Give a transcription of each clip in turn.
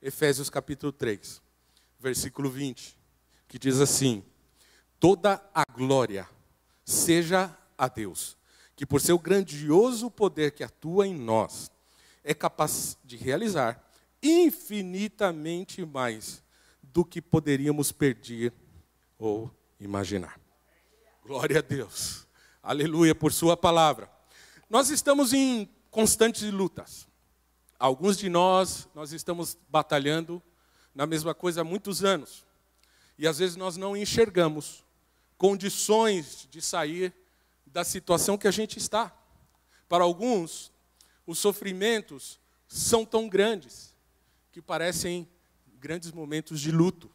Efésios capítulo 3, versículo 20, que diz assim: Toda a glória seja a Deus, que por seu grandioso poder que atua em nós, é capaz de realizar infinitamente mais do que poderíamos pedir ou imaginar. Glória a Deus. Aleluia por sua palavra. Nós estamos em constantes lutas. Alguns de nós, nós estamos batalhando na mesma coisa há muitos anos. E às vezes nós não enxergamos condições de sair da situação que a gente está. Para alguns, os sofrimentos são tão grandes que parecem grandes momentos de luto.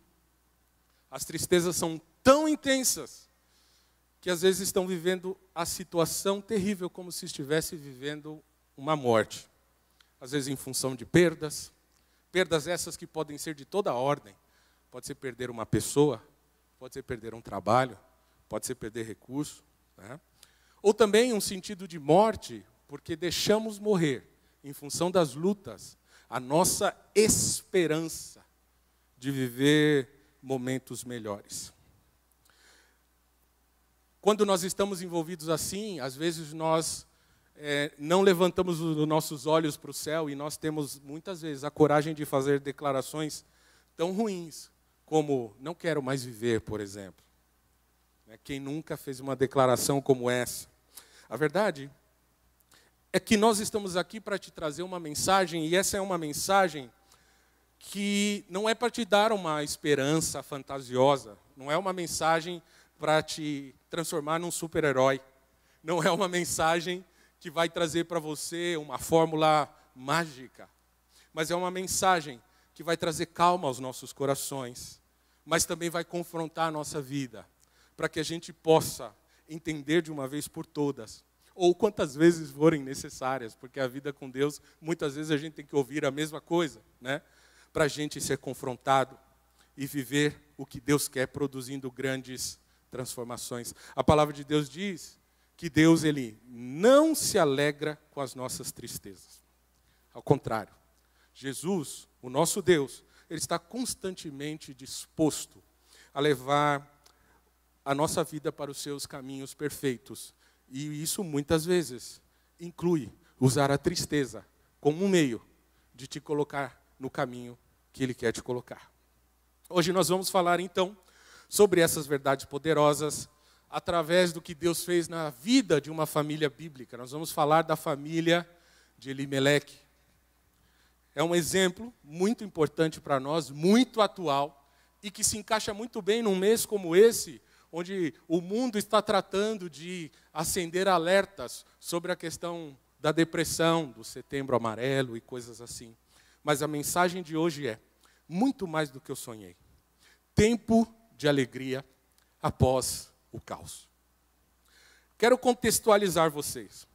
As tristezas são tão intensas que às vezes estão vivendo a situação terrível como se estivesse vivendo uma morte às vezes em função de perdas, perdas essas que podem ser de toda ordem. Pode ser perder uma pessoa, pode ser perder um trabalho, pode ser perder recurso. Né? Ou também um sentido de morte, porque deixamos morrer, em função das lutas, a nossa esperança de viver momentos melhores. Quando nós estamos envolvidos assim, às vezes nós é, não levantamos os nossos olhos para o céu e nós temos muitas vezes a coragem de fazer declarações tão ruins como não quero mais viver, por exemplo. Né, quem nunca fez uma declaração como essa? A verdade é que nós estamos aqui para te trazer uma mensagem e essa é uma mensagem que não é para te dar uma esperança fantasiosa, não é uma mensagem para te transformar num super-herói, não é uma mensagem que vai trazer para você uma fórmula mágica, mas é uma mensagem que vai trazer calma aos nossos corações, mas também vai confrontar a nossa vida, para que a gente possa entender de uma vez por todas, ou quantas vezes forem necessárias, porque a vida com Deus, muitas vezes a gente tem que ouvir a mesma coisa, né? Para a gente ser confrontado e viver o que Deus quer, produzindo grandes transformações. A palavra de Deus diz que Deus ele não se alegra com as nossas tristezas. Ao contrário, Jesus, o nosso Deus, ele está constantemente disposto a levar a nossa vida para os seus caminhos perfeitos. E isso muitas vezes inclui usar a tristeza como um meio de te colocar no caminho que ele quer te colocar. Hoje nós vamos falar então sobre essas verdades poderosas através do que Deus fez na vida de uma família bíblica. Nós vamos falar da família de Elimelec. É um exemplo muito importante para nós, muito atual e que se encaixa muito bem num mês como esse, onde o mundo está tratando de acender alertas sobre a questão da depressão, do setembro amarelo e coisas assim. Mas a mensagem de hoje é: muito mais do que eu sonhei. Tempo de alegria após o caos. Quero contextualizar vocês.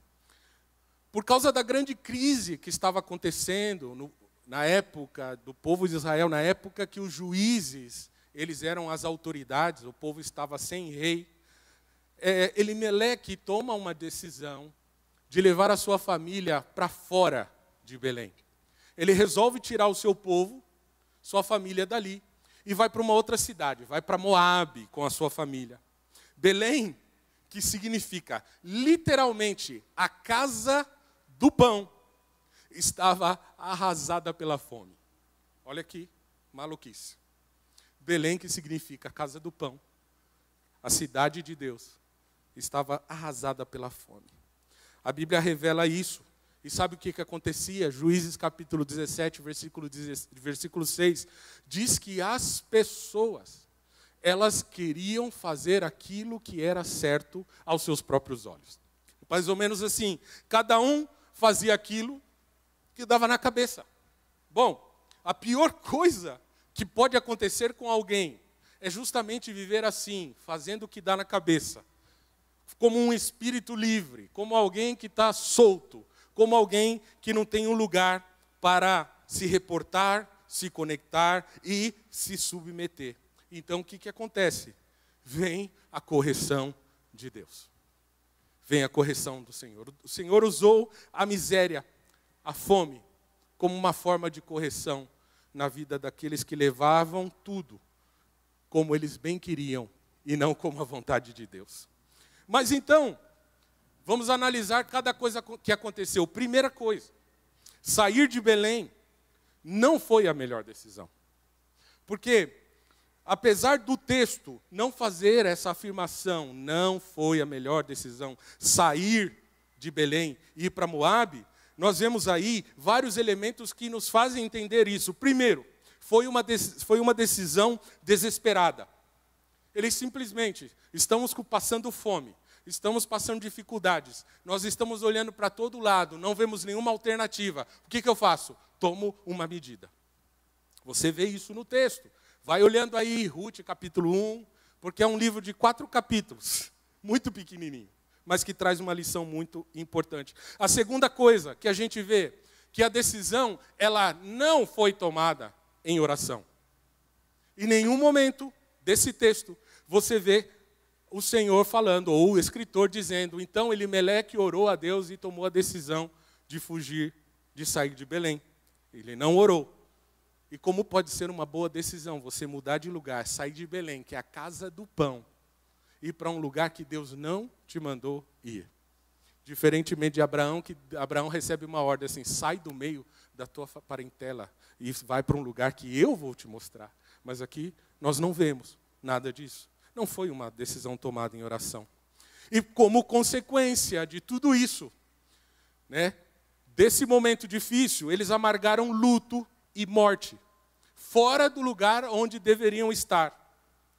Por causa da grande crise que estava acontecendo no, na época do povo de Israel, na época que os juízes, eles eram as autoridades, o povo estava sem rei, é, Elimeleque toma uma decisão de levar a sua família para fora de Belém. Ele resolve tirar o seu povo, sua família dali, e vai para uma outra cidade, vai para Moabe com a sua família. Belém, que significa literalmente a casa do pão, estava arrasada pela fome. Olha aqui, maluquice. Belém, que significa a casa do pão, a cidade de Deus, estava arrasada pela fome. A Bíblia revela isso. E sabe o que, que acontecia? Juízes capítulo 17, versículo, 16, versículo 6, diz que as pessoas elas queriam fazer aquilo que era certo aos seus próprios olhos. Mais ou menos assim, cada um fazia aquilo que dava na cabeça. Bom, a pior coisa que pode acontecer com alguém é justamente viver assim, fazendo o que dá na cabeça, como um espírito livre, como alguém que está solto, como alguém que não tem um lugar para se reportar, se conectar e se submeter. Então o que, que acontece? Vem a correção de Deus. Vem a correção do Senhor. O Senhor usou a miséria, a fome, como uma forma de correção na vida daqueles que levavam tudo como eles bem queriam e não como a vontade de Deus. Mas então, vamos analisar cada coisa que aconteceu. Primeira coisa, sair de Belém não foi a melhor decisão. Porque, apesar do texto não fazer essa afirmação, não foi a melhor decisão sair de Belém e ir para Moabe, nós vemos aí vários elementos que nos fazem entender isso. Primeiro, foi uma, foi uma decisão desesperada. Eles simplesmente estamos passando fome, estamos passando dificuldades, nós estamos olhando para todo lado, não vemos nenhuma alternativa. O que, que eu faço? Tomo uma medida. Você vê isso no texto. Vai olhando aí, Ruth, capítulo 1, porque é um livro de quatro capítulos, muito pequenininho mas que traz uma lição muito importante. A segunda coisa que a gente vê, que a decisão, ela não foi tomada em oração. Em nenhum momento desse texto você vê o Senhor falando, ou o escritor dizendo, então Elimeleque orou a Deus e tomou a decisão de fugir, de sair de Belém. Ele não orou. E como pode ser uma boa decisão você mudar de lugar, sair de Belém, que é a casa do pão, ir para um lugar que Deus não te mandou ir. Diferentemente de Abraão, que Abraão recebe uma ordem assim: sai do meio da tua parentela e vai para um lugar que eu vou te mostrar. Mas aqui nós não vemos nada disso. Não foi uma decisão tomada em oração. E como consequência de tudo isso, né, desse momento difícil, eles amargaram luto e morte, fora do lugar onde deveriam estar.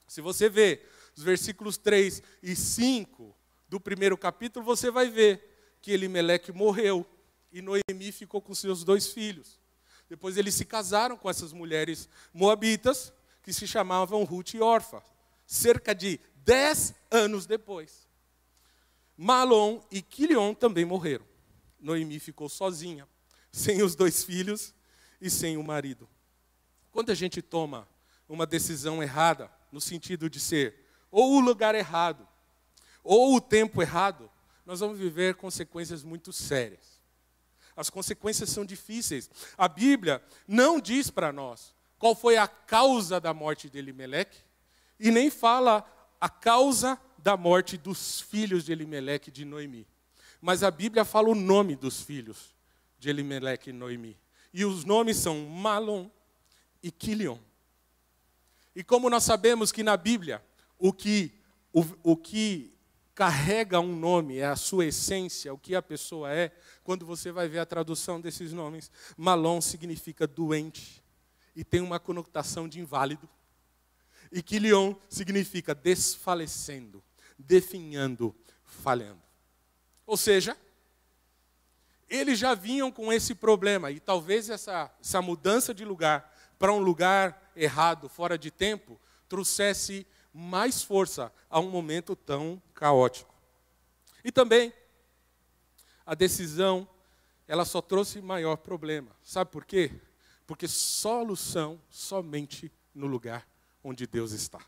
Se você vê os versículos 3 e 5 do primeiro capítulo, você vai ver que Elimeleque morreu e Noemi ficou com seus dois filhos. Depois eles se casaram com essas mulheres moabitas, que se chamavam Ruth e Orfa, cerca de dez anos depois. Malom e Quilion também morreram. Noemi ficou sozinha, sem os dois filhos e sem o marido. Quando a gente toma uma decisão errada, no sentido de ser ou o lugar errado, ou o tempo errado, nós vamos viver consequências muito sérias. As consequências são difíceis. A Bíblia não diz para nós qual foi a causa da morte de Elimeleque, e nem fala a causa da morte dos filhos de Elimeleque e de Noemi. Mas a Bíblia fala o nome dos filhos de Elimeleque e Noemi. E os nomes são Malom e Quilion. E como nós sabemos que na Bíblia o que, o, o que carrega um nome, é a sua essência, o que a pessoa é, quando você vai ver a tradução desses nomes, Malon significa doente e tem uma conotação de inválido. E Quilion significa desfalecendo, definhando, falhando. Ou seja, eles já vinham com esse problema e talvez essa, essa mudança de lugar para um lugar errado, fora de tempo, trouxesse mais força a um momento tão caótico. E também, a decisão, ela só trouxe maior problema. Sabe por quê? Porque solução somente no lugar onde Deus está.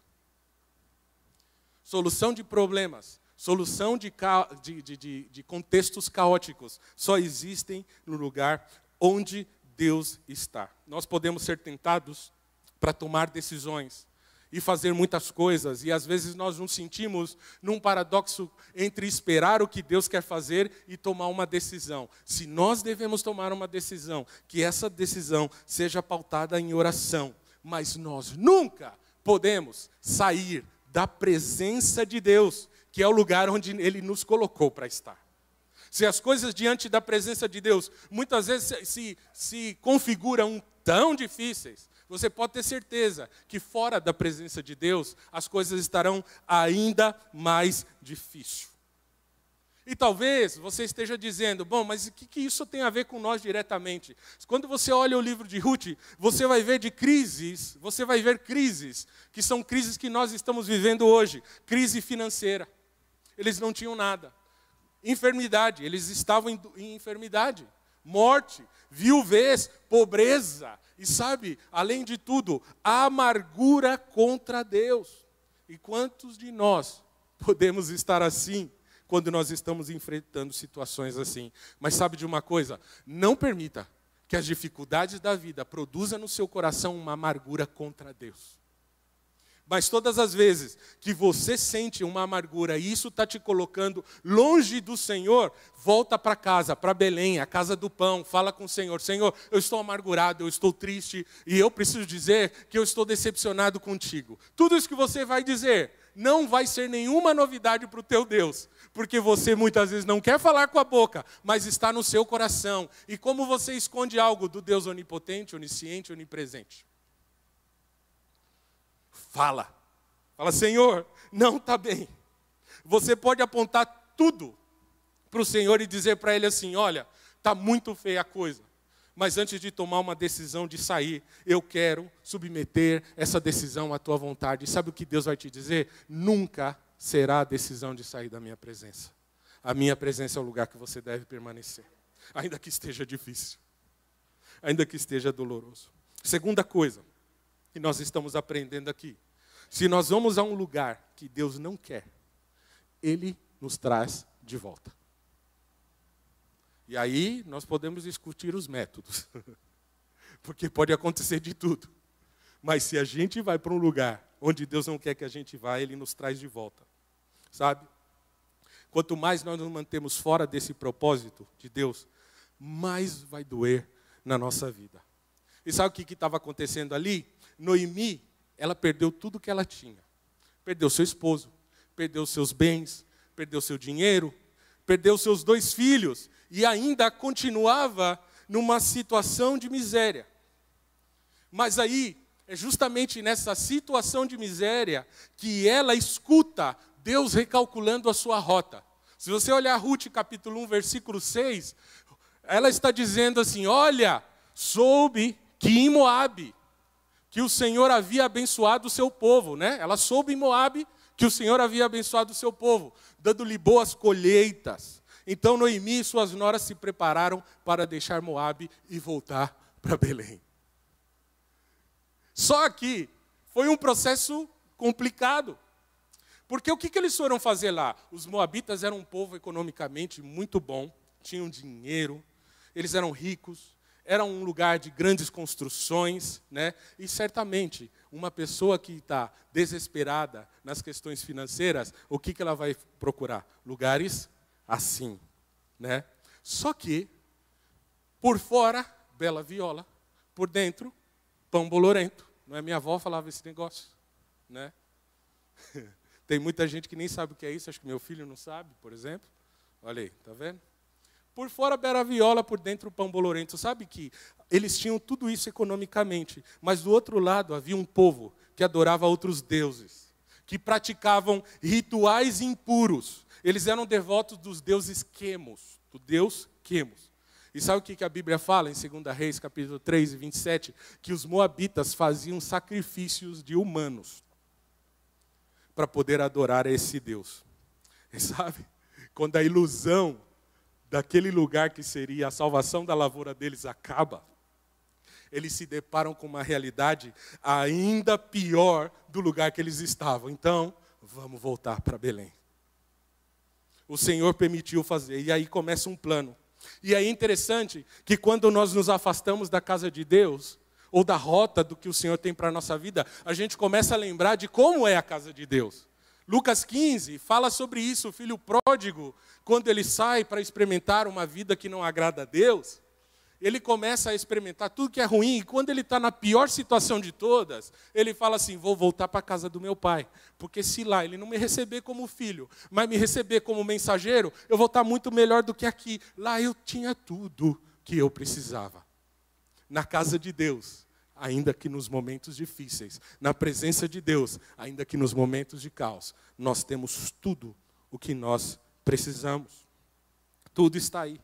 Solução de problemas, solução de, de, de, de contextos caóticos, só existem no lugar onde Deus está. Nós podemos ser tentados para tomar decisões e fazer muitas coisas, e às vezes nós nos sentimos num paradoxo entre esperar o que Deus quer fazer e tomar uma decisão. Se nós devemos tomar uma decisão, que essa decisão seja pautada em oração, mas nós nunca podemos sair da presença de Deus, que é o lugar onde Ele nos colocou para estar. Se as coisas diante da presença de Deus muitas vezes se, se configuram tão difíceis, você pode ter certeza que fora da presença de Deus, as coisas estarão ainda mais difíceis. E talvez você esteja dizendo, bom, mas o que, que isso tem a ver com nós diretamente? Quando você olha o livro de Ruth, você vai ver de crises, você vai ver crises, que são crises que nós estamos vivendo hoje. Crise financeira. Eles não tinham nada. Enfermidade, eles estavam em, em enfermidade. Morte, viuvez, pobreza. E sabe, além de tudo, amargura contra Deus. E quantos de nós podemos estar assim? quando nós estamos enfrentando situações assim. Mas sabe de uma coisa? Não permita que as dificuldades da vida produzam no seu coração uma amargura contra Deus. Mas todas as vezes que você sente uma amargura e isso está te colocando longe do Senhor, volta para casa, para Belém, a casa do pão, fala com o Senhor: Senhor, eu estou amargurado, eu estou triste e eu preciso dizer que eu estou decepcionado contigo. Tudo isso que você vai dizer não vai ser nenhuma novidade para o teu Deus, porque você muitas vezes não quer falar com a boca, mas está no seu coração. E como você esconde algo do Deus onipotente, onisciente, onipresente? Fala. Fala, Senhor, não está bem. Você pode apontar tudo para o Senhor e dizer para Ele assim: olha, está muito feia a coisa. Mas antes de tomar uma decisão de sair, eu quero submeter essa decisão à tua vontade. E sabe o que Deus vai te dizer? Nunca será a decisão de sair da minha presença. A minha presença é o lugar que você deve permanecer, ainda que esteja difícil, ainda que esteja doloroso. Segunda coisa que nós estamos aprendendo aqui: se nós vamos a um lugar que Deus não quer, Ele nos traz de volta. E aí nós podemos discutir os métodos, porque pode acontecer de tudo. Mas se a gente vai para um lugar onde Deus não quer que a gente vá, Ele nos traz de volta sabe? Quanto mais nós nos mantemos fora desse propósito de Deus, mais vai doer na nossa vida. E sabe o que estava acontecendo ali? Noemi, ela perdeu tudo que ela tinha. Perdeu seu esposo, perdeu seus bens, perdeu seu dinheiro, perdeu seus dois filhos e ainda continuava numa situação de miséria. Mas aí, é justamente nessa situação de miséria que ela escuta Deus recalculando a sua rota. Se você olhar Ruth capítulo 1, versículo 6, ela está dizendo assim: Olha, soube que em Moabe, que o Senhor havia abençoado o seu povo, né? Ela soube em Moabe que o Senhor havia abençoado o seu povo, dando-lhe boas colheitas. Então Noemi e suas noras se prepararam para deixar Moabe e voltar para Belém. Só que foi um processo complicado. Porque o que, que eles foram fazer lá? Os moabitas eram um povo economicamente muito bom, tinham dinheiro, eles eram ricos, era um lugar de grandes construções, né? E certamente uma pessoa que está desesperada nas questões financeiras, o que, que ela vai procurar? Lugares assim, né? Só que por fora bela viola, por dentro pão bolorento. Não é minha avó falava esse negócio, né? Tem muita gente que nem sabe o que é isso, acho que meu filho não sabe, por exemplo. Olha aí, tá vendo? Por fora bera viola, por dentro o pão bolorento. Sabe que eles tinham tudo isso economicamente, mas do outro lado havia um povo que adorava outros deuses, que praticavam rituais impuros. Eles eram devotos dos deuses Quemos, do deus Quemos. E sabe o que a Bíblia fala em 2 Reis, capítulo 3 e 27? Que os moabitas faziam sacrifícios de humanos para poder adorar esse Deus. E sabe, quando a ilusão daquele lugar que seria a salvação da lavoura deles acaba, eles se deparam com uma realidade ainda pior do lugar que eles estavam. Então, vamos voltar para Belém. O Senhor permitiu fazer, e aí começa um plano. E é interessante que quando nós nos afastamos da casa de Deus, ou da rota do que o Senhor tem para a nossa vida, a gente começa a lembrar de como é a casa de Deus. Lucas 15 fala sobre isso, o filho pródigo, quando ele sai para experimentar uma vida que não agrada a Deus, ele começa a experimentar tudo que é ruim, e quando ele está na pior situação de todas, ele fala assim: Vou voltar para a casa do meu pai, porque se lá ele não me receber como filho, mas me receber como mensageiro, eu vou estar tá muito melhor do que aqui. Lá eu tinha tudo que eu precisava na casa de Deus, ainda que nos momentos difíceis, na presença de Deus, ainda que nos momentos de caos, nós temos tudo o que nós precisamos. Tudo está aí.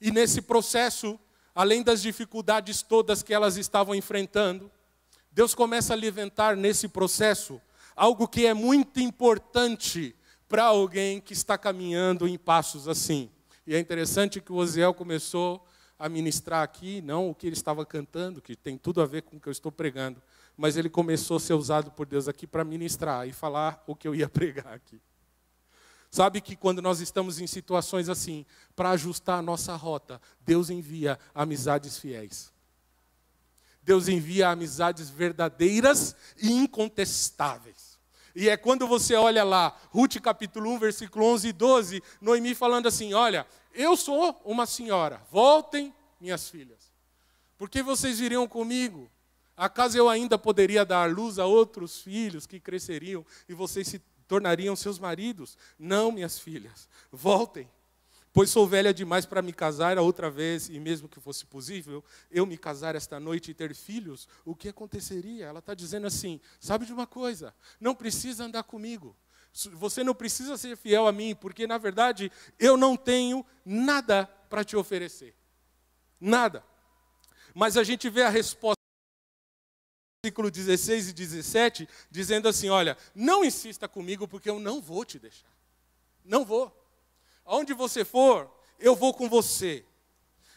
E nesse processo, além das dificuldades todas que elas estavam enfrentando, Deus começa a levantar nesse processo algo que é muito importante para alguém que está caminhando em passos assim. E é interessante que o Osiel começou a ministrar aqui, não o que ele estava cantando, que tem tudo a ver com o que eu estou pregando, mas ele começou a ser usado por Deus aqui para ministrar e falar o que eu ia pregar aqui. Sabe que quando nós estamos em situações assim, para ajustar a nossa rota, Deus envia amizades fiéis. Deus envia amizades verdadeiras e incontestáveis. E é quando você olha lá, Ruth capítulo 1, versículo 11 e 12, Noemi falando assim: Olha, eu sou uma senhora, voltem, minhas filhas. Porque vocês viriam comigo? Acaso eu ainda poderia dar luz a outros filhos que cresceriam e vocês se tornariam seus maridos? Não, minhas filhas, voltem pois sou velha demais para me casar outra vez, e mesmo que fosse possível, eu me casar esta noite e ter filhos, o que aconteceria? Ela está dizendo assim: sabe de uma coisa, não precisa andar comigo, você não precisa ser fiel a mim, porque na verdade eu não tenho nada para te oferecer. Nada. Mas a gente vê a resposta versículo 16 e 17, dizendo assim: Olha, não insista comigo, porque eu não vou te deixar. Não vou. Aonde você for, eu vou com você.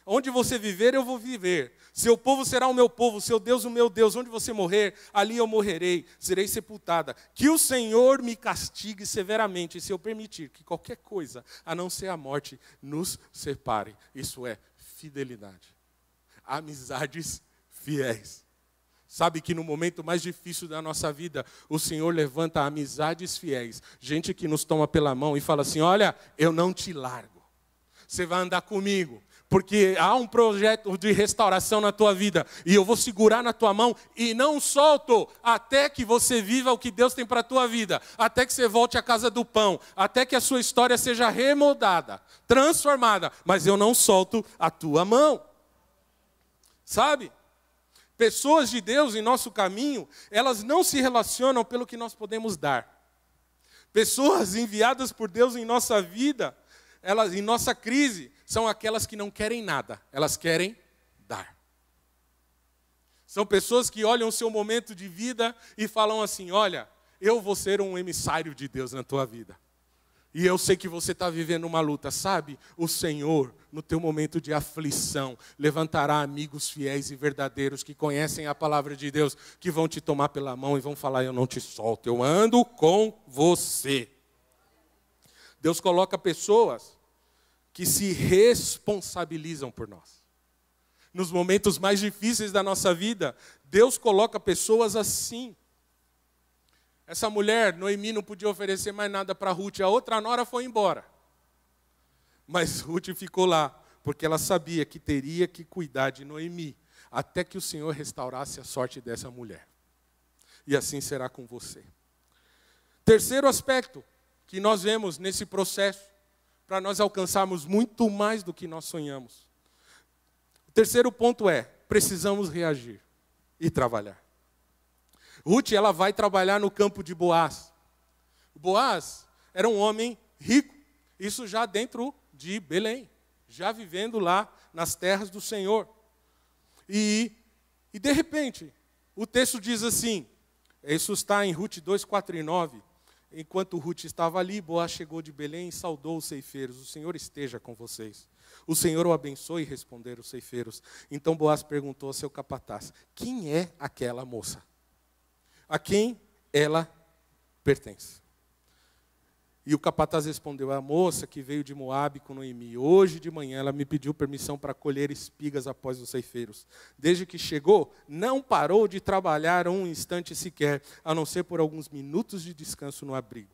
Onde você viver, eu vou viver. Seu povo será o meu povo, seu Deus o meu Deus. Onde você morrer, ali eu morrerei, serei sepultada. Que o Senhor me castigue severamente, se eu permitir que qualquer coisa, a não ser a morte, nos separe. Isso é fidelidade. Amizades fiéis. Sabe que no momento mais difícil da nossa vida, o Senhor levanta amizades fiéis, gente que nos toma pela mão e fala assim: Olha, eu não te largo, você vai andar comigo, porque há um projeto de restauração na tua vida e eu vou segurar na tua mão e não solto até que você viva o que Deus tem para a tua vida, até que você volte à casa do pão, até que a sua história seja remoldada, transformada, mas eu não solto a tua mão. Sabe? Pessoas de Deus em nosso caminho, elas não se relacionam pelo que nós podemos dar. Pessoas enviadas por Deus em nossa vida, elas em nossa crise, são aquelas que não querem nada, elas querem dar. São pessoas que olham o seu momento de vida e falam assim: Olha, eu vou ser um emissário de Deus na tua vida. E eu sei que você está vivendo uma luta, sabe? O Senhor, no teu momento de aflição, levantará amigos fiéis e verdadeiros que conhecem a palavra de Deus, que vão te tomar pela mão e vão falar: Eu não te solto, eu ando com você. Deus coloca pessoas que se responsabilizam por nós. Nos momentos mais difíceis da nossa vida, Deus coloca pessoas assim essa mulher, Noemi, não podia oferecer mais nada para Ruth. A outra nora foi embora. Mas Ruth ficou lá, porque ela sabia que teria que cuidar de Noemi, até que o Senhor restaurasse a sorte dessa mulher. E assim será com você. Terceiro aspecto que nós vemos nesse processo, para nós alcançarmos muito mais do que nós sonhamos. O terceiro ponto é: precisamos reagir e trabalhar. Ruth, ela vai trabalhar no campo de Boaz. Boaz era um homem rico, isso já dentro de Belém, já vivendo lá nas terras do Senhor. E, e de repente, o texto diz assim, isso está em Ruth 2, 4 e 9. Enquanto Ruth estava ali, Boaz chegou de Belém e saudou os ceifeiros. O Senhor esteja com vocês. O Senhor o abençoe, responderam os ceifeiros. Então Boaz perguntou ao seu capataz: Quem é aquela moça? a quem ela pertence. E o capataz respondeu: A moça que veio de Moabe com Noemi, hoje de manhã ela me pediu permissão para colher espigas após os ceifeiros. Desde que chegou, não parou de trabalhar um instante sequer, a não ser por alguns minutos de descanso no abrigo.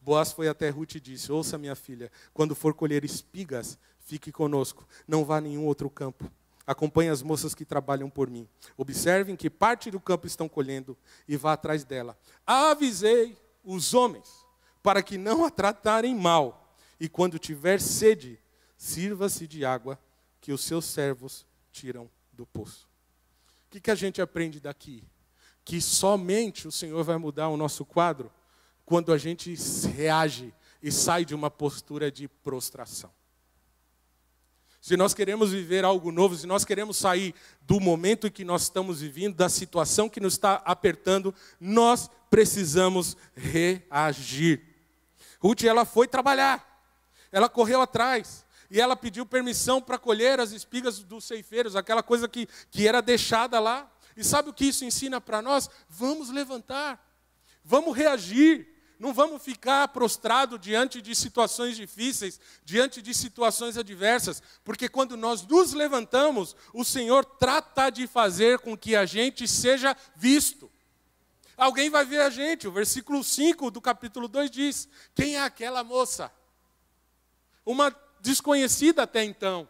Boaz foi até Ruth e disse: Ouça, minha filha, quando for colher espigas, fique conosco, não vá a nenhum outro campo. Acompanhe as moças que trabalham por mim. Observem que parte do campo estão colhendo e vá atrás dela. Avisei os homens para que não a tratarem mal. E quando tiver sede, sirva-se de água que os seus servos tiram do poço. O que, que a gente aprende daqui? Que somente o Senhor vai mudar o nosso quadro quando a gente reage e sai de uma postura de prostração. se nós queremos viver algo novo, se nós queremos sair do momento que nós estamos vivendo, da situação que nos está apertando, nós precisamos reagir. Ruth, ela foi trabalhar, ela correu atrás, e ela pediu permissão para colher as espigas dos ceifeiros, aquela coisa que, que era deixada lá. E sabe o que isso ensina para nós? Vamos levantar, vamos reagir, não vamos ficar prostrado diante de situações difíceis, diante de situações adversas, porque quando nós nos levantamos, o Senhor trata de fazer com que a gente seja visto. Alguém vai ver a gente, o versículo 5 do capítulo 2 diz: Quem é aquela moça? Uma desconhecida até então,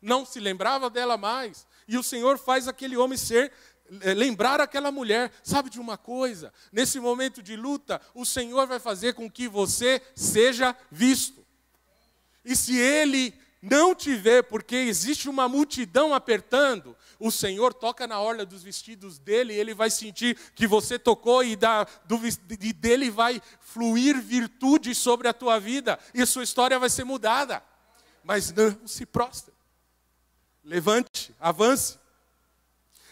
não se lembrava dela mais, e o Senhor faz aquele homem ser é, lembrar aquela mulher, sabe de uma coisa? Nesse momento de luta, o Senhor vai fazer com que você seja visto. E se ele não te vê, porque existe uma multidão apertando, o Senhor toca na orla dos vestidos dele, ele vai sentir que você tocou e da, do, e dele vai fluir virtude sobre a tua vida, e a sua história vai ser mudada. Mas não se prostre. Levante, avance.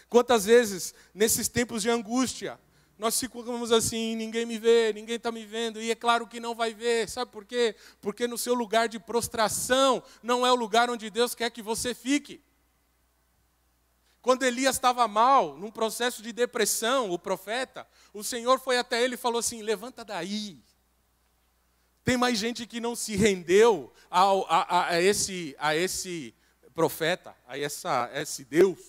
Quantas vezes, nesses tempos de angústia, nós ficamos assim, ninguém me vê, ninguém está me vendo, e é claro que não vai ver, sabe por quê? Porque no seu lugar de prostração não é o lugar onde Deus quer que você fique. Quando Elias estava mal, num processo de depressão, o profeta, o Senhor foi até ele e falou assim: levanta daí. Tem mais gente que não se rendeu ao, a, a, esse, a esse profeta, a, essa, a esse Deus.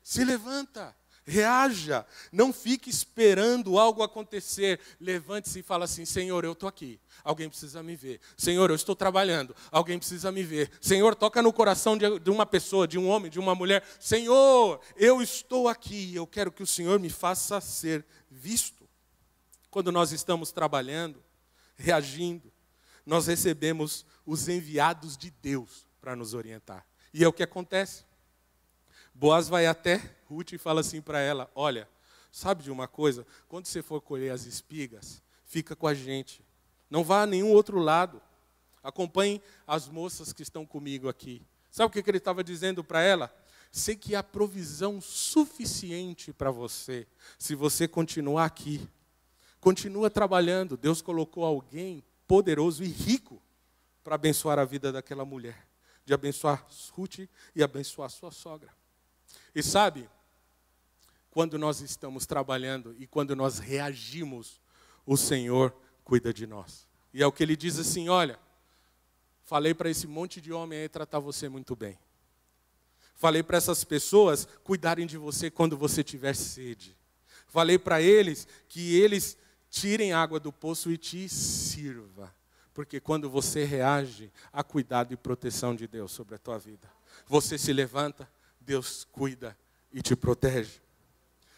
Se levanta, reaja, não fique esperando algo acontecer. Levante-se e fala assim: Senhor, eu estou aqui, alguém precisa me ver. Senhor, eu estou trabalhando, alguém precisa me ver. Senhor, toca no coração de, uma pessoa, de um homem, de uma mulher. Senhor, eu estou aqui, eu quero que o Senhor me faça ser visto. Quando nós estamos trabalhando, reagindo, nós recebemos os enviados de Deus para nos orientar. E é o que acontece. Boaz vai até Ruth e fala assim para ela: Olha, sabe de uma coisa? Quando você for colher as espigas, fica com a gente. Não vá a nenhum outro lado. Acompanhe as moças que estão comigo aqui. Sabe o que ele estava dizendo para ela? Sei que há provisão suficiente para você, se você continuar aqui. Continua trabalhando. Deus colocou alguém poderoso e rico para abençoar a vida daquela mulher, de abençoar Ruth e abençoar sua sogra. E sabe, quando nós estamos trabalhando e quando nós reagimos, o Senhor cuida de nós. E é o que ele diz assim: olha, falei para esse monte de homem aí tratar você muito bem. Falei para essas pessoas cuidarem de você quando você tiver sede. Falei para eles que eles tirem água do poço e te sirva. Porque quando você reage, há cuidado e proteção de Deus sobre a tua vida. Você se levanta, Deus cuida e te protege.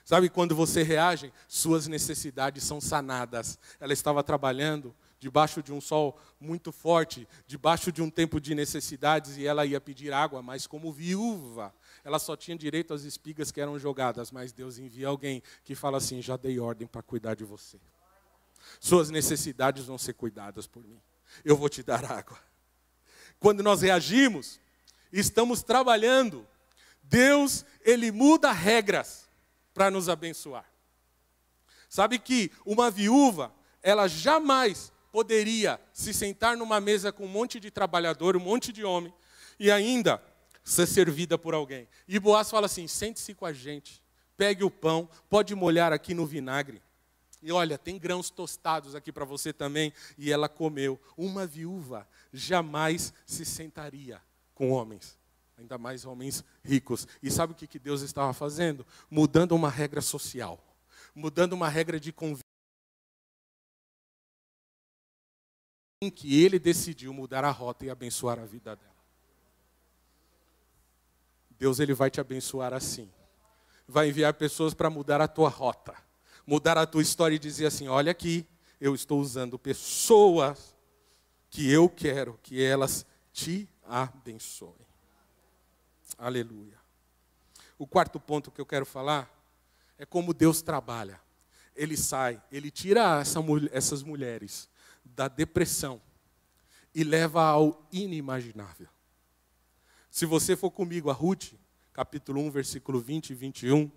Sabe quando você reage, suas necessidades são sanadas. Ela estava trabalhando debaixo de um sol muito forte, debaixo de um tempo de necessidades, e ela ia pedir água, mas como viúva, ela só tinha direito às espigas que eram jogadas, mas Deus envia alguém que fala assim: já dei ordem para cuidar de você. Suas necessidades vão ser cuidadas por mim. Eu vou te dar água. Quando nós reagimos, estamos trabalhando Deus, ele muda regras para nos abençoar. Sabe que uma viúva, ela jamais poderia se sentar numa mesa com um monte de trabalhador, um monte de homem, e ainda ser servida por alguém. E Boaz fala assim: sente-se com a gente, pegue o pão, pode molhar aqui no vinagre. E olha, tem grãos tostados aqui para você também. E ela comeu. Uma viúva jamais se sentaria com homens ainda mais homens ricos. E sabe o que Deus estava fazendo? Mudando uma regra social, mudando uma regra de convívio. Em que ele decidiu mudar a rota e abençoar a vida dela. Deus ele vai te abençoar assim. Vai enviar pessoas para mudar a tua rota, mudar a tua história e dizer assim: olha aqui, eu estou usando pessoas que eu quero que elas te abençoem. Aleluia. O quarto ponto que eu quero falar é como Deus trabalha. Ele sai, ele tira essa, essas mulheres da depressão e leva ao inimaginável. Se você for comigo a Ruth, capítulo 1, versículo 20 e 21,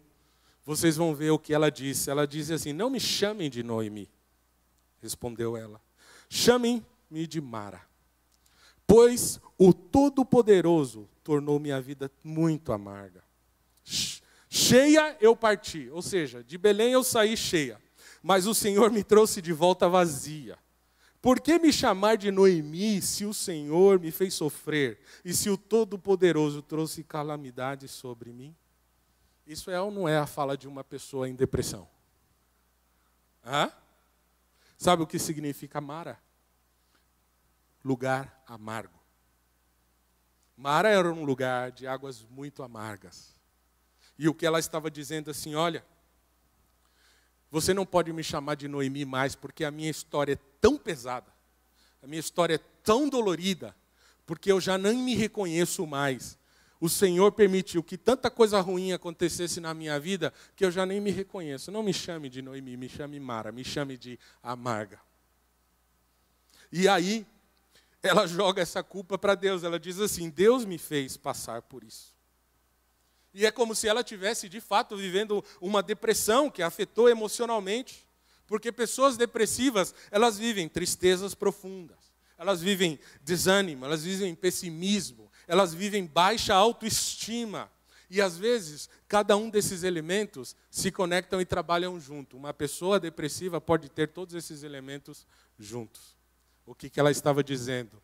vocês vão ver o que ela disse. Ela diz assim: Não me chamem de Noemi, respondeu ela. Chamem-me de Mara, pois o Todo-Poderoso tornou minha vida muito amarga. Cheia eu parti, ou seja, de Belém eu saí cheia, mas o Senhor me trouxe de volta vazia. Por que me chamar de Noemi se o Senhor me fez sofrer e se o Todo-Poderoso trouxe calamidade sobre mim? Isso é ou não é a fala de uma pessoa em depressão? Hã? Sabe o que significa Mara? Lugar amargo. Mara era um lugar de águas muito amargas. E o que ela estava dizendo assim: olha, você não pode me chamar de Noemi mais, porque a minha história é tão pesada, a minha história é tão dolorida, porque eu já nem me reconheço mais. O Senhor permitiu que tanta coisa ruim acontecesse na minha vida que eu já nem me reconheço. Não me chame de Noemi, me chame Mara, me chame de amarga. E aí, ela joga essa culpa para Deus. Ela diz assim: Deus me fez passar por isso. E é como se ela tivesse de fato vivendo uma depressão que a afetou emocionalmente, porque pessoas depressivas, elas vivem tristezas profundas, elas vivem desânimo, elas vivem pessimismo, elas vivem baixa autoestima. E às vezes, cada um desses elementos se conectam e trabalham junto. Uma pessoa depressiva pode ter todos esses elementos juntos. O que, que ela estava dizendo?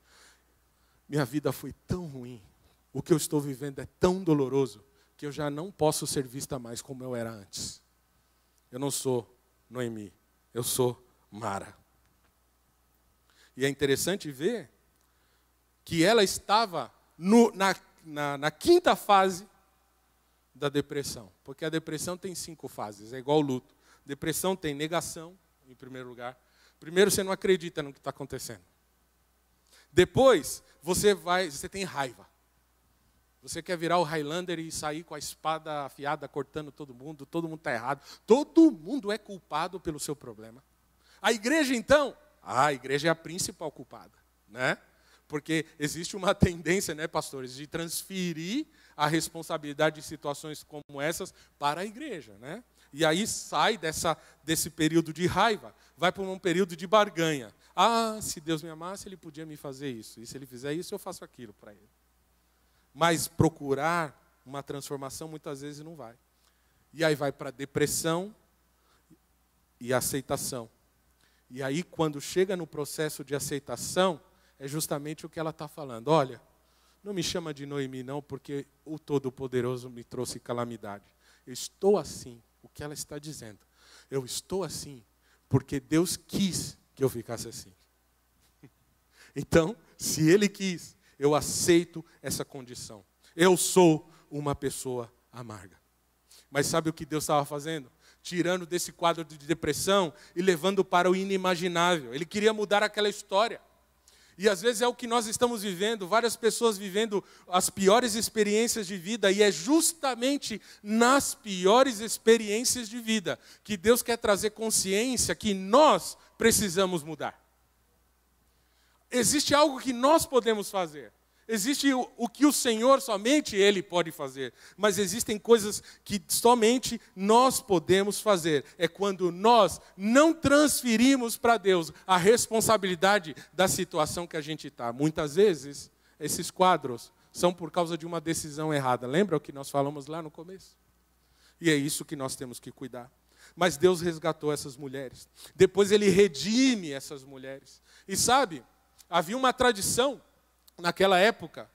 Minha vida foi tão ruim, o que eu estou vivendo é tão doloroso, que eu já não posso ser vista mais como eu era antes. Eu não sou Noemi, eu sou Mara. E é interessante ver que ela estava no, na, na, na, quinta fase da depressão. Porque a depressão tem cinco fases, é igual o luto. Depressão tem negação, em primeiro lugar. Primeiro, você não acredita no que está acontecendo. Depois, você vai, você tem raiva. Você quer virar o Highlander e sair com a espada afiada cortando todo mundo, todo mundo está errado. Todo mundo é culpado pelo seu problema. A igreja, então, ah, a igreja é a principal culpada, né? Porque existe uma tendência, né, pastores, de transferir a responsabilidade de situações como essas para a igreja, né? E aí sai dessa, desse período de raiva, vai para um período de barganha. Ah, se Deus me amasse, Ele podia me fazer isso. E se Ele fizer isso, eu faço aquilo para Ele. Mas procurar uma transformação muitas vezes não vai. E aí vai para depressão e aceitação. E aí, quando chega no processo de aceitação, é justamente o que ela está falando. Olha, não me chama de Noemi, não, porque o Todo-Poderoso me trouxe calamidade. Eu estou assim, o que ela está dizendo. Eu estou assim, porque Deus quis que eu ficasse assim. Então, se Ele quis, eu aceito essa condição. Eu sou uma pessoa amarga. Mas sabe o que Deus estava fazendo? Tirando desse quadro de depressão e levando para o inimaginável. Ele queria mudar aquela história. E às vezes é o que nós estamos vivendo, várias pessoas vivendo as piores experiências de vida, e é justamente nas piores experiências de vida que Deus quer trazer consciência que nós precisamos mudar existe algo que nós podemos fazer. Existe o, o, que o Senhor somente Ele pode fazer, mas existem coisas que somente nós podemos fazer. É quando nós não transferimos para Deus a responsabilidade da situação que a gente está. Muitas vezes, esses quadros são por causa de uma decisão errada. Lembra o que nós falamos lá no começo? E é isso que nós temos que cuidar. Mas Deus resgatou essas mulheres. Depois Ele redime essas mulheres. E sabe, Havia uma tradição naquela época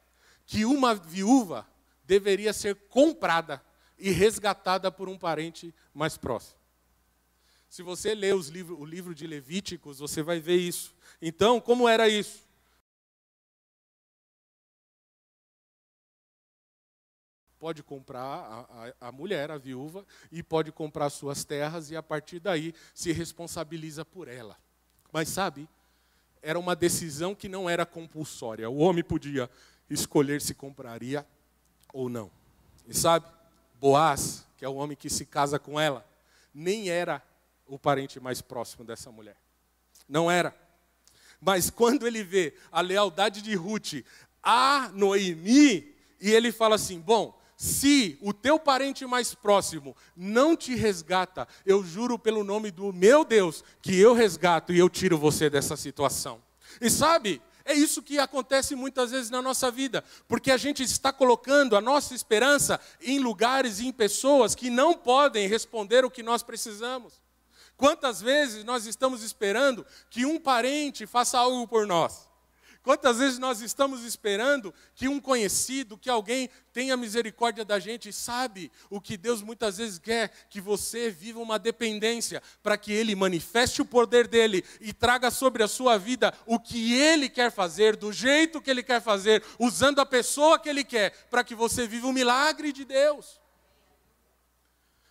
que uma viúva deveria ser comprada e resgatada por um parente mais próximo. Se você ler livros, o livro de Levíticos, você vai ver isso. Então, como era isso? Pode comprar a, a, a mulher, a viúva, e pode comprar suas terras, e a partir daí se responsabiliza por ela. Mas sabe, era uma decisão que não era compulsória. O homem podia escolher se compraria ou não. E sabe, Boaz, que é o homem que se casa com ela, nem era o parente mais próximo dessa mulher. Não era. Mas quando ele vê a lealdade de Ruth a Noemi, E ele fala assim: Bom, se o teu parente mais próximo não te resgata, eu juro pelo nome do meu Deus que eu resgato e eu tiro você dessa situação. E sabe, é isso que acontece muitas vezes na nossa vida, porque a gente está colocando a nossa esperança em lugares e em pessoas que não podem responder o que nós precisamos. Quantas vezes nós estamos esperando que um parente faça algo por nós? Quantas vezes nós estamos esperando que um conhecido, que alguém tenha misericórdia da gente e sabe o que Deus muitas vezes quer? Que você viva uma dependência para que Ele manifeste o poder dele e traga sobre a sua vida o que Ele quer fazer, do jeito que Ele quer fazer, usando a pessoa que Ele quer, para que você viva o milagre de Deus.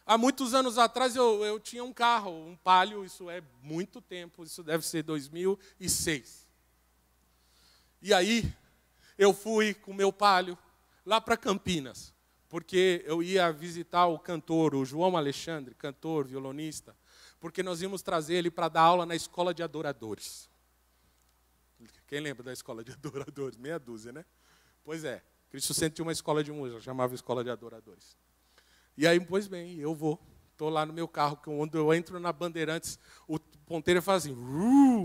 Há muitos anos atrás eu, eu tinha um carro, um Palio, isso é muito tempo, isso deve ser 2006. E aí, eu fui com meu palio lá para Campinas, porque eu ia visitar o cantor, o João Alexandre, cantor, violonista, porque nós íamos trazer ele para dar aula na escola de adoradores. Quem lembra da escola de adoradores? Meia dúzia, né? Pois é, Cristo Centro tinha uma escola de música, chamava Escola de Adoradores. E aí, pois bem, eu vou. Estou lá no meu carro, quando eu entro na Bandeirantes, o ponteiro faz assim,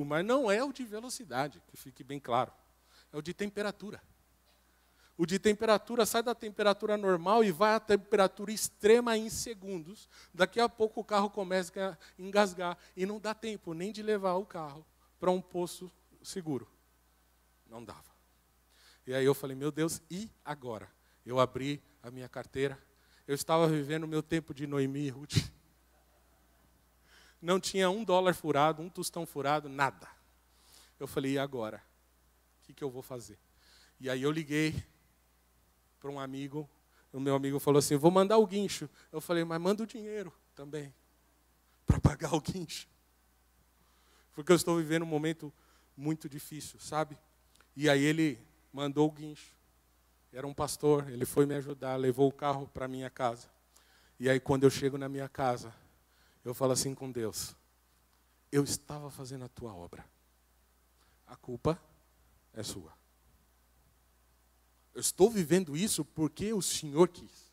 mas não é o de velocidade, que fique bem claro é o de temperatura. O de temperatura sai da temperatura normal e vai à temperatura extrema em segundos. Daqui a pouco o carro começa a engasgar e não dá tempo nem de levar o carro para um poço seguro. Não dava. E aí eu falei, meu Deus, e agora? Eu abri a minha carteira. Eu estava vivendo o meu tempo de Noemi e Ruth. Não tinha um dólar furado, um tostão furado, nada. Eu falei, e agora? O que, que eu vou fazer? E aí eu liguei para um amigo, o meu amigo falou assim, vou mandar o guincho. Eu falei, mas manda o dinheiro também, para pagar o guincho. Porque eu estou vivendo um momento muito difícil, sabe? E aí ele mandou o guincho. Era um pastor, ele foi me ajudar, levou o carro para minha casa. E aí quando eu chego na minha casa, eu falo assim com Deus: Eu estava fazendo a tua obra. A culpa é sua. Eu estou vivendo isso porque o Senhor quis.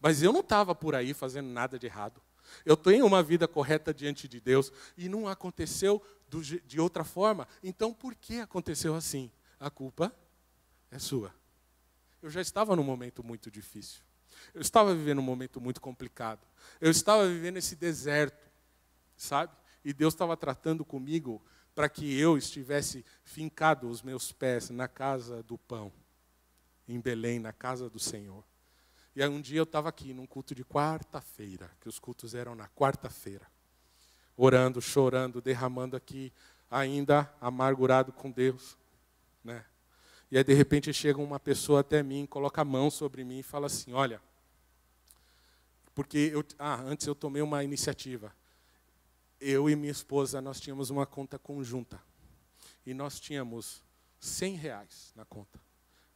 Mas eu não estava por aí fazendo nada de errado. Eu tenho uma vida correta diante de Deus e não aconteceu do, de outra forma. Então por que aconteceu assim? A culpa é sua. Eu já estava num momento muito difícil. Eu estava vivendo um momento muito complicado. Eu estava vivendo esse deserto, sabe? E Deus estava tratando comigo para que eu estivesse fincado os meus pés na casa do pão, em Belém, na casa do Senhor. E aí um dia eu estava aqui num culto de quarta-feira, que os cultos eram na quarta-feira, orando, chorando, derramando aqui, ainda amargurado com Deus, né? E aí de repente chega uma pessoa até mim, coloca a mão sobre mim e fala assim: "Olha, porque eu, ah, antes eu tomei uma iniciativa eu e minha esposa, nós tínhamos uma conta conjunta. E nós tínhamos 100 reais na conta.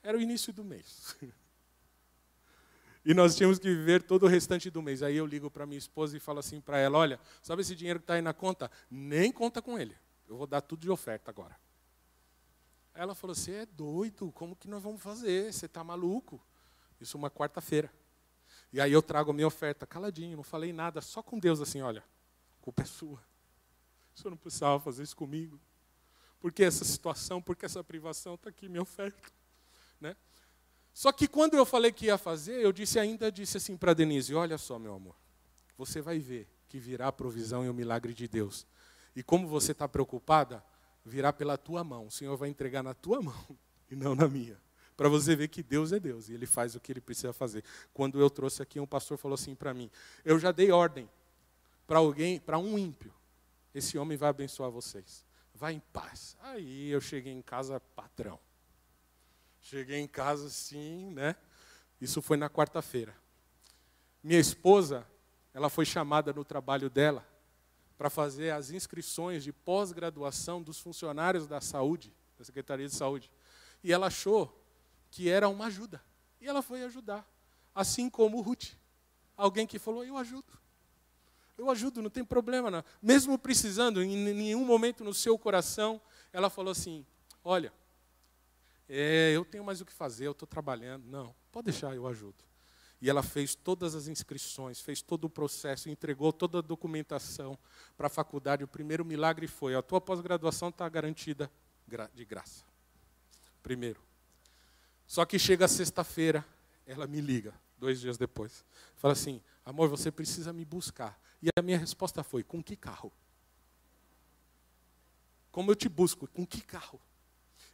Era o início do mês. e nós tínhamos que viver todo o restante do mês. Aí eu ligo para minha esposa e falo assim para ela: Olha, sabe esse dinheiro que está aí na conta? Nem conta com ele. Eu vou dar tudo de oferta agora. Ela falou: Você é doido? Como que nós vamos fazer? Você está maluco? Isso uma quarta-feira. E aí eu trago a minha oferta, caladinho, não falei nada, só com Deus assim: Olha, culpa é sua. O senhor não precisava fazer isso comigo. Por que essa situação, por que essa privação? Está aqui minha oferta. Né? Só que quando eu falei que ia fazer, eu disse ainda disse assim para Denise: Olha só, meu amor, você vai ver que virá a provisão e o milagre de Deus. E como você está preocupada, virá pela tua mão. O Senhor vai entregar na tua mão e não na minha. Para você ver que Deus é Deus e Ele faz o que Ele precisa fazer. Quando eu trouxe aqui, um pastor falou assim para mim: Eu já dei ordem para alguém, para um ímpio, esse homem vai abençoar vocês. Vai em paz. Aí eu cheguei em casa patrão. Cheguei em casa sim, né? Isso foi na quarta-feira. Minha esposa, ela foi chamada no trabalho dela para fazer as inscrições de pós-graduação dos funcionários da saúde, da Secretaria de Saúde. E ela achou que era uma ajuda. E ela foi ajudar. Assim como o Ruth. Alguém que falou, eu ajudo. Eu ajudo, não tem problema. Não. Mesmo precisando, em nenhum momento no seu coração, ela falou assim: Olha, É, eu tenho mais o que fazer, eu estou trabalhando. Não, pode deixar, eu ajudo. E ela fez todas as inscrições, fez todo o processo, entregou toda a documentação para a faculdade. O primeiro milagre foi: a tua pós-graduação está garantida de graça. Primeiro. Só que chega sexta-feira, ela me liga, dois dias depois. Fala assim: amor, você precisa me buscar. E a minha resposta foi: com que carro? Como eu te busco? Com que carro?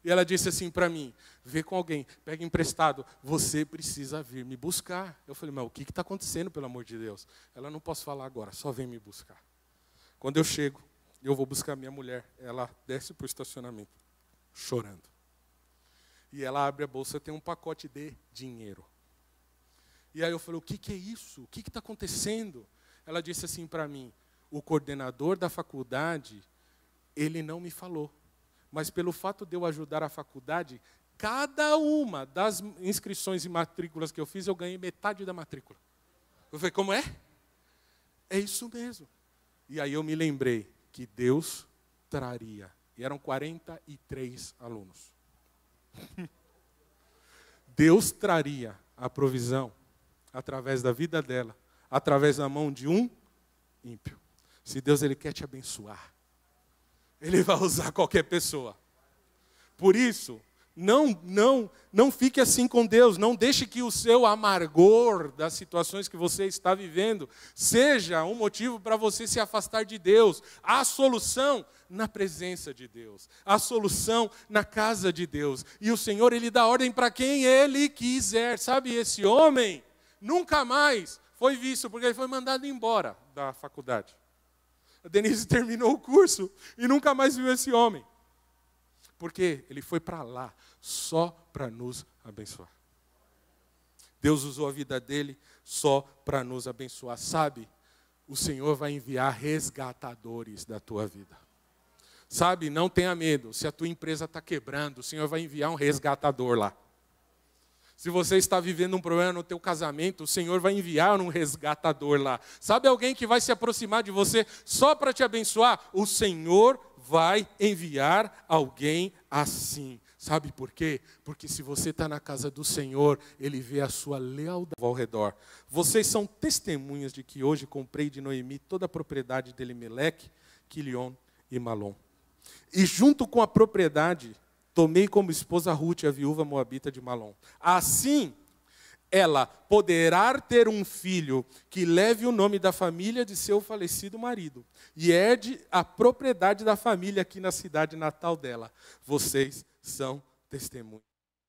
E ela disse assim para mim: vê com alguém, pega emprestado, você precisa vir me buscar. Eu falei: mas o que está acontecendo, pelo amor de Deus? Ela não posso falar agora, só vem me buscar. Quando eu chego, eu vou buscar minha mulher, ela desce para o estacionamento, chorando. E ela abre a bolsa, tem um pacote de dinheiro. E aí eu falei: o que, que é isso? O que está acontecendo? Ela disse assim para mim: o coordenador da faculdade, ele não me falou mas pelo fato de eu ajudar a faculdade, cada uma das inscrições e matrículas que eu fiz, eu ganhei metade da matrícula. Eu falei, como é? É isso mesmo. E aí eu me lembrei que Deus traria. E eram 43 alunos. Deus traria a provisão através da vida dela, através da mão de um ímpio. Se Deus ele quer te abençoar, ele vai usar qualquer pessoa. Por isso, não, não, não fique assim com Deus. Não deixe que o seu amargor das situações que você está vivendo seja um motivo para você se afastar de Deus. Há solução na presença de Deus. Há solução na casa de Deus. E o Senhor, Ele dá ordem para quem Ele quiser. Sabe, esse homem nunca mais foi visto, porque ele foi mandado embora da faculdade. A Denise terminou o curso e nunca mais viu esse homem. Porque ele foi para lá só para nos abençoar. Deus usou a vida dele só para nos abençoar. Sabe, o Senhor vai enviar resgatadores da tua vida. Sabe, não tenha medo. Se a tua empresa está quebrando, o Senhor vai enviar um resgatador lá. Se você está vivendo um problema no teu casamento, o Senhor vai enviar um resgatador lá. Sabe alguém que vai se aproximar de você só para te abençoar? O Senhor vai enviar alguém assim. Sabe por quê? Porque se você está na casa do Senhor, Ele vê a sua lealdade ao redor. Vocês são testemunhas de que hoje comprei de Noemi toda a propriedade de Elimelec, Quilion e Malom. E junto com a propriedade Tomei como esposa Ruth, a viúva moabita de Malom. Assim, ela poderá ter um filho que leve o nome da família de seu falecido marido e herde a propriedade da família aqui na cidade natal dela. Vocês são testemunhas.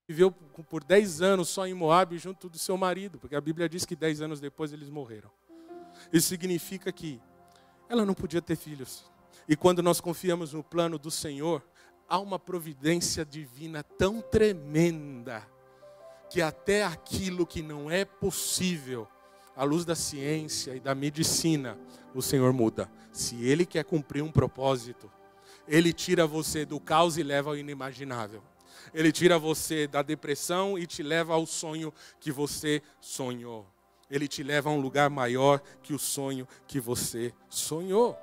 Viveu por 10 anos só em Moab junto do seu marido, porque a Bíblia diz que 10 anos depois eles morreram. Isso significa que ela não podia ter filhos. E quando nós confiamos no plano do Senhor, há uma providência divina tão tremenda que até aquilo que não é possível, à luz da ciência e da medicina, o Senhor muda. Se Ele quer cumprir um propósito, Ele tira você do caos e leva ao inimaginável. Ele tira você da depressão e te leva ao sonho que você sonhou. Ele te leva a um lugar maior que o sonho que você sonhou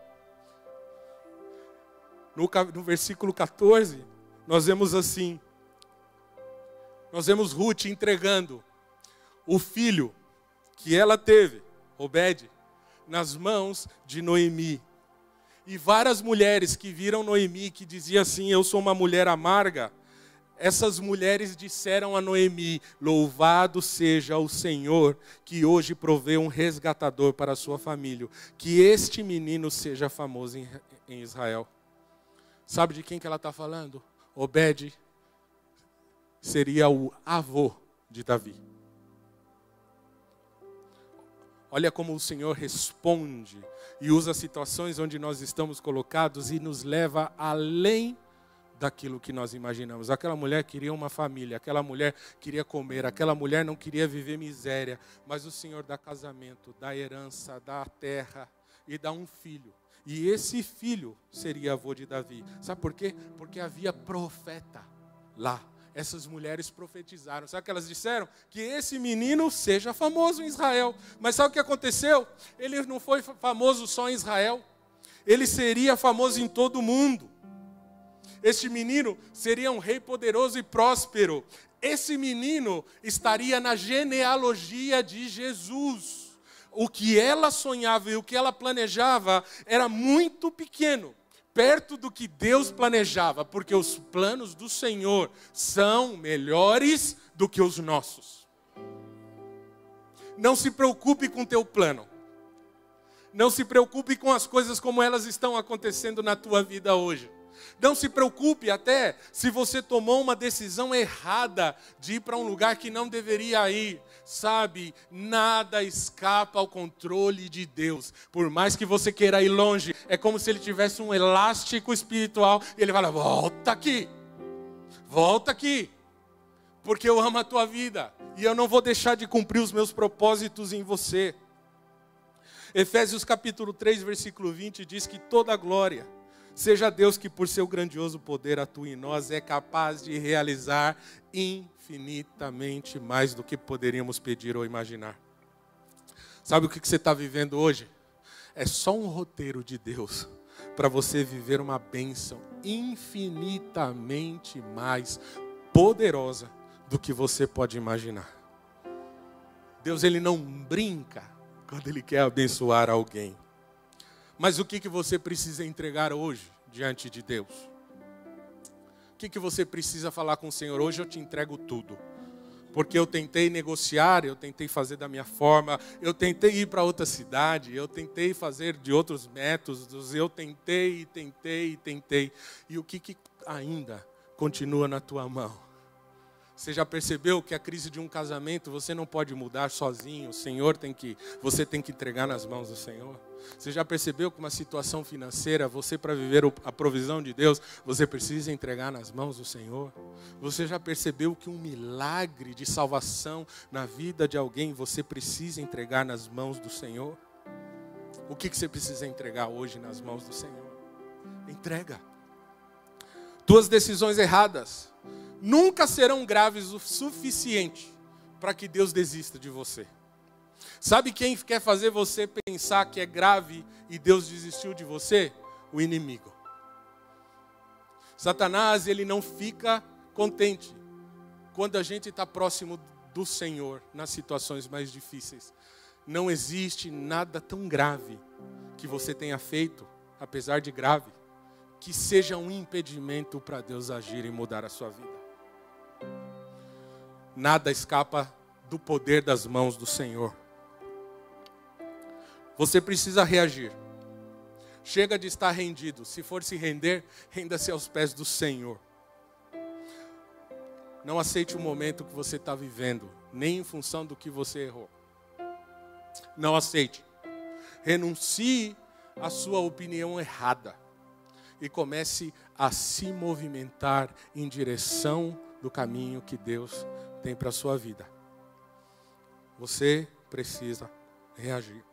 no, no versículo 14, nós vemos assim: nós vemos Ruth entregando o filho que ela teve, Obed, nas mãos de Noemi. E várias mulheres que viram Noemi, que dizia assim: Eu sou uma mulher amarga. Essas mulheres disseram a Noemi: Louvado seja o Senhor, que hoje provê um resgatador para a sua família. Que este menino seja famoso em Israel. Sabe de quem que ela está falando? Obed seria o avô de Davi. Olha como o Senhor responde e usa situações onde nós estamos colocados e nos leva além daquilo que nós imaginamos. Aquela mulher queria uma família, aquela mulher queria comer, aquela mulher não queria viver miséria, mas o Senhor dá casamento, dá herança, dá terra e dá um filho. E esse filho seria avô de Davi. Sabe por quê? Porque havia profeta lá. Essas mulheres profetizaram. Sabe o que elas disseram? Que esse menino seja famoso em Israel. Mas sabe o que aconteceu? Ele não foi famoso só em Israel. Ele seria famoso em todo o mundo. Este menino seria um rei poderoso e próspero. Esse menino estaria na genealogia de Jesus. O que ela sonhava e o que ela planejava era muito pequeno, perto do que Deus planejava, porque os planos do Senhor são melhores do que os nossos. Não se preocupe com o teu plano. Não se preocupe com as coisas como elas estão acontecendo na tua vida hoje. Não se preocupe até se você tomou uma decisão errada de ir para um lugar que não deveria ir. Sabe, nada escapa ao controle de Deus. Por mais que você queira ir longe, é como se ele tivesse um elástico espiritual e ele fala: volta aqui, volta aqui, porque eu amo a tua vida e eu não vou deixar de cumprir os meus propósitos em você. Efésios capítulo 3, versículo 20 diz que toda glória seja Deus que por seu grandioso poder atua em nós, é capaz de realizar infinitamente mais do que poderíamos pedir ou imaginar. Sabe o que você está vivendo hoje? É só um roteiro de Deus para você viver uma bênção infinitamente mais poderosa do que você pode imaginar. Deus ele não brinca quando Ele quer abençoar alguém. Mas o que, que você precisa entregar hoje diante de Deus? O que, que você precisa falar com o Senhor? Hoje eu te entrego tudo. Porque eu tentei negociar, eu tentei fazer da minha forma, eu tentei ir para outra cidade, eu tentei fazer de outros métodos, eu tentei, tentei, tentei. E o que, que ainda continua na tua mão? Você já percebeu que a crise de um casamento você não pode mudar sozinho? O Senhor tem que, você tem que entregar nas mãos do Senhor. Você já percebeu que uma situação financeira, você para viver a provisão de Deus, você precisa entregar nas mãos do Senhor? Você já percebeu que um milagre de salvação na vida de alguém, você precisa entregar nas mãos do Senhor? O que, que você precisa entregar hoje nas mãos do Senhor? Entrega. Tuas decisões erradas nunca serão graves o suficiente para que Deus desista de você. Sabe quem quer fazer você pensar que é grave e Deus desistiu de você? O inimigo. Satanás, ele não fica contente quando a gente está próximo do Senhor nas situações mais difíceis. Não existe nada tão grave que você tenha feito, apesar de grave, que seja um impedimento para Deus agir e mudar a sua vida nada escapa do poder das mãos do Senhor. Você precisa reagir. Chega de estar rendido. Se for se render, renda-se aos pés do Senhor. Não aceite o momento que você está vivendo, nem em função do que você errou. Não aceite. Renuncie à sua opinião errada e comece a se movimentar em direção do caminho que Deus tem para a sua vida. Você precisa reagir.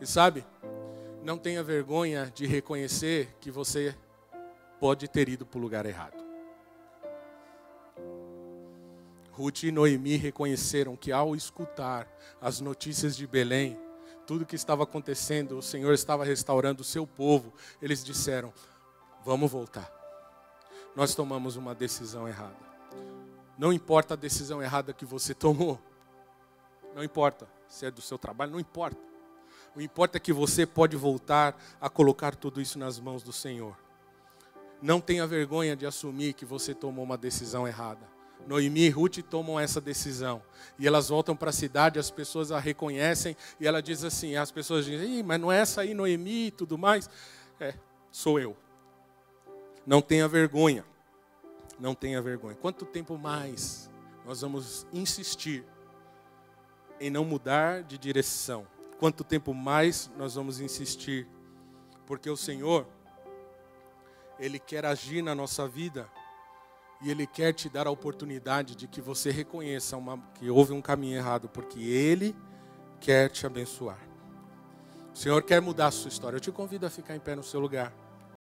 E sabe, não tenha vergonha de reconhecer que você pode ter ido para o lugar errado. Ruth e Noemi reconheceram que ao escutar as notícias de Belém, tudo que estava acontecendo, o Senhor estava restaurando o seu povo, eles disseram: Vamos voltar. Nós tomamos uma decisão errada. Não importa a decisão errada que você tomou. Não importa se é do seu trabalho, não importa. O importa é que você pode voltar a colocar tudo isso nas mãos do Senhor. Não tenha vergonha de assumir que você tomou uma decisão errada. Noemi e Ruth tomam essa decisão. E elas voltam para a cidade, as pessoas a reconhecem, e ela diz assim: as pessoas dizem, mas não é essa aí, Noemi e tudo mais. É, sou eu. Não tenha vergonha não tenha vergonha. Quanto tempo mais nós vamos insistir em não mudar de direção? Quanto tempo mais nós vamos insistir? Porque o Senhor, Ele quer agir na nossa vida e Ele quer te dar a oportunidade de que você reconheça uma, que houve um caminho errado, porque Ele quer te abençoar. O Senhor quer mudar a sua história. Eu te convido a ficar em pé no seu lugar.